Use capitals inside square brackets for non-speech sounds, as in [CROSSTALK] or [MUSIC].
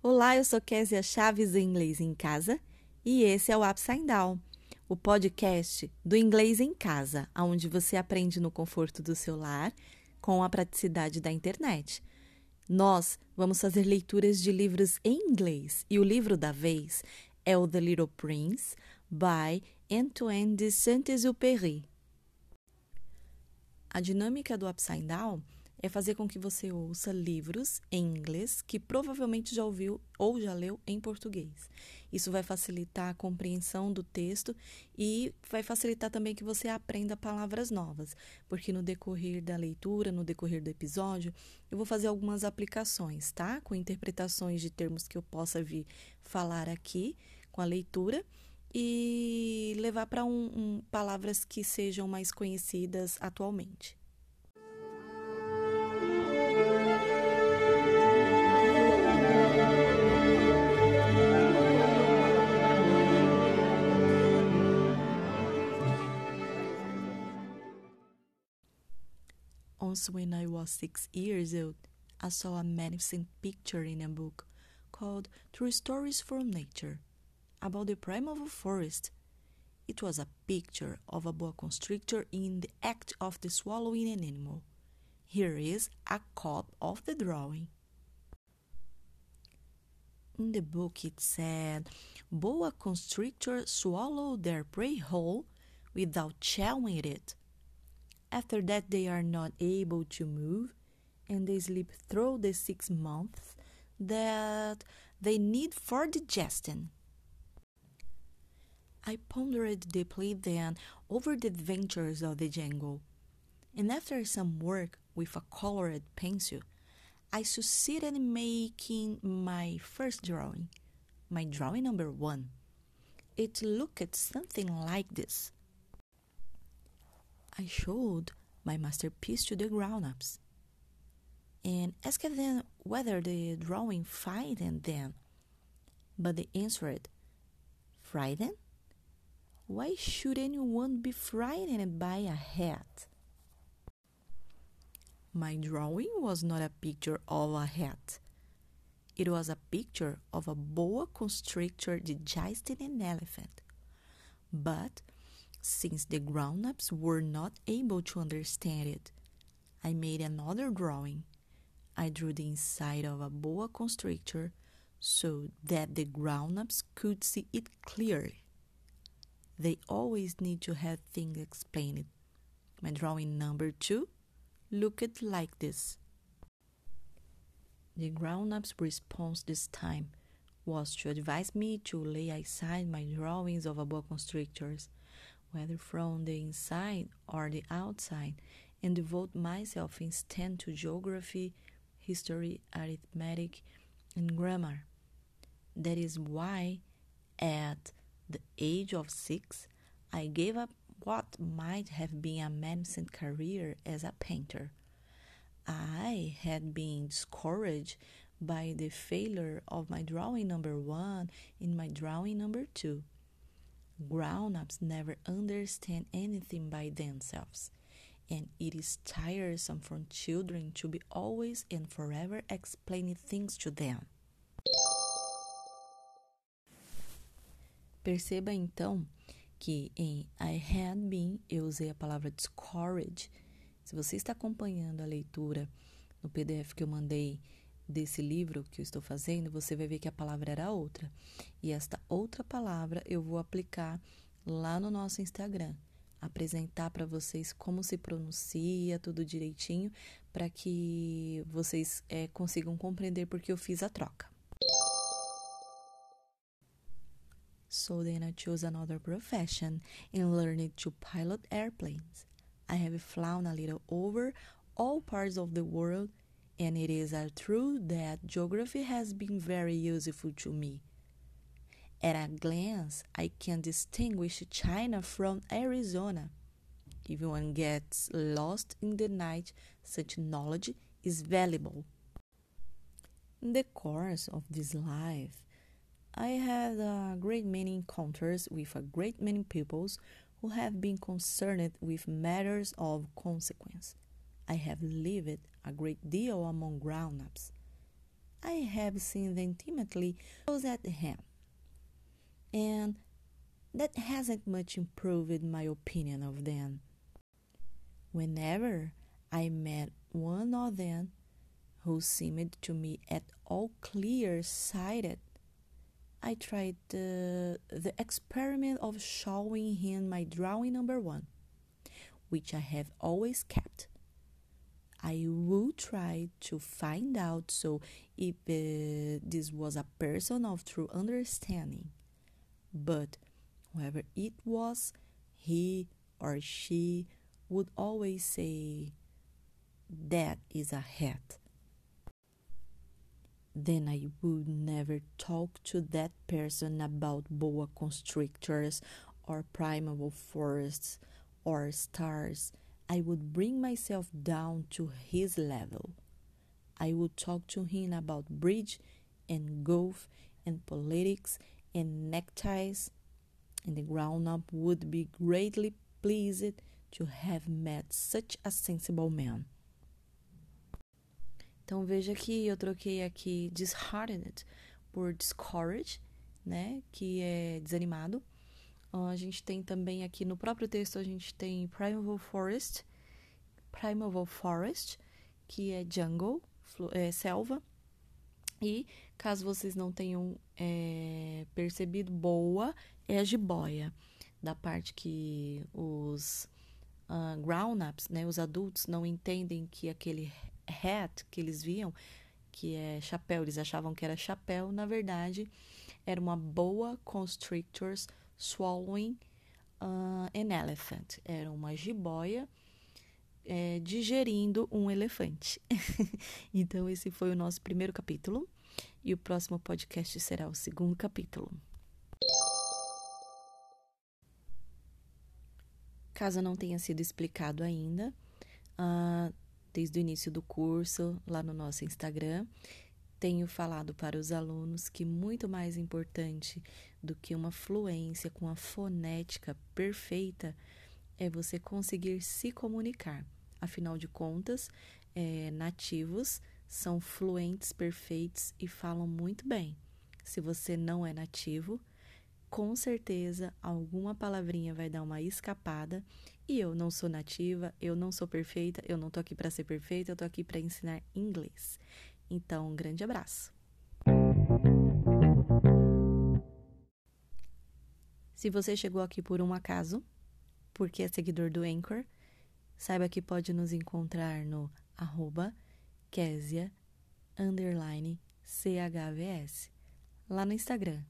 Olá, eu sou Késia Chaves do Inglês em Casa e esse é o Upside Down, o podcast do Inglês em Casa, onde você aprende no conforto do seu lar com a praticidade da internet. Nós vamos fazer leituras de livros em inglês e o livro da vez é o The Little Prince, by Antoine de Saint-Exupéry. A dinâmica do Upside Down é fazer com que você ouça livros em inglês que provavelmente já ouviu ou já leu em português. Isso vai facilitar a compreensão do texto e vai facilitar também que você aprenda palavras novas, porque no decorrer da leitura, no decorrer do episódio, eu vou fazer algumas aplicações, tá? Com interpretações de termos que eu possa vir falar aqui com a leitura e levar para um, um, palavras que sejam mais conhecidas atualmente. Once, when I was six years old, I saw a magnificent picture in a book called True Stories from Nature about the primeval forest. It was a picture of a boa constrictor in the act of the swallowing an animal. Here is a copy of the drawing. In the book, it said boa constrictors swallow their prey whole without chewing it. After that, they are not able to move and they sleep through the six months that they need for digestion. I pondered deeply then over the adventures of the jungle, and after some work with a colored pencil, I succeeded in making my first drawing, my drawing number one. It looked something like this. I showed my masterpiece to the grown ups and asked them whether the drawing frightened them. But they answered, Frightened? Why should anyone be frightened by a hat? My drawing was not a picture of a hat. It was a picture of a boa constrictor digesting an elephant. But since the grown ups were not able to understand it, I made another drawing. I drew the inside of a boa constrictor so that the grown ups could see it clearly. They always need to have things explained. My drawing number two looked like this. The grown up's response this time was to advise me to lay aside my drawings of boa constrictors whether from the inside or the outside, and devote myself instead to geography, history, arithmetic, and grammar. That is why, at the age of six, I gave up what might have been a magnificent career as a painter. I had been discouraged by the failure of my drawing number one and my drawing number two. Grown ups never understand anything by themselves, and it is tiresome for children to be always and forever explaining things to them. Perceba então que em I had been eu usei a palavra discourage. Se você está acompanhando a leitura no PDF que eu mandei desse livro que eu estou fazendo, você vai ver que a palavra era outra. E esta outra palavra eu vou aplicar lá no nosso Instagram, apresentar para vocês como se pronuncia, tudo direitinho, para que vocês é, consigam compreender porque eu fiz a troca. So then I chose another profession and learned to pilot airplanes. I have flown a little over all parts of the world and it is a truth that geography has been very useful to me. At a glance, I can distinguish China from Arizona. If one gets lost in the night, such knowledge is valuable. In the course of this life, I had a great many encounters with a great many peoples who have been concerned with matters of consequence. I have lived a great deal among grown ups. I have seen them intimately close at him. And that hasn't much improved my opinion of them. Whenever I met one of them who seemed to me at all clear sighted, I tried the, the experiment of showing him my drawing number one, which I have always kept. I will try to find out so if uh, this was a person of true understanding. But whoever it was, he or she would always say, That is a hat then I would never talk to that person about boa constrictors or primeval forests or stars. I would bring myself down to his level. I would talk to him about bridge and golf and politics and neckties, and the grown up would be greatly pleased to have met such a sensible man. Então veja que eu troquei aqui disheartened por discouraged, né, que é desanimado. A gente tem também aqui no próprio texto a gente tem primeval forest, primeval forest, que é jungle, é selva. E caso vocês não tenham é, percebido, boa é a jiboia, da parte que os uh, grown-ups, né, os adultos, não entendem que aquele hat que eles viam, que é chapéu, eles achavam que era chapéu, na verdade era uma boa constrictors swallowing uh, an elephant. Era uma jiboia é, digerindo um elefante. [LAUGHS] então, esse foi o nosso primeiro capítulo. E o próximo podcast será o segundo capítulo. Caso não tenha sido explicado ainda, uh, desde o início do curso, lá no nosso Instagram, tenho falado para os alunos que muito mais importante do que uma fluência com a fonética perfeita é você conseguir se comunicar. Afinal de contas, é, nativos são fluentes perfeitos e falam muito bem. Se você não é nativo, com certeza alguma palavrinha vai dar uma escapada. E eu não sou nativa, eu não sou perfeita, eu não tô aqui para ser perfeita, eu tô aqui para ensinar inglês. Então, um grande abraço. Se você chegou aqui por um acaso, porque é seguidor do Anchor, saiba que pode nos encontrar no arroba underline CHVS, lá no Instagram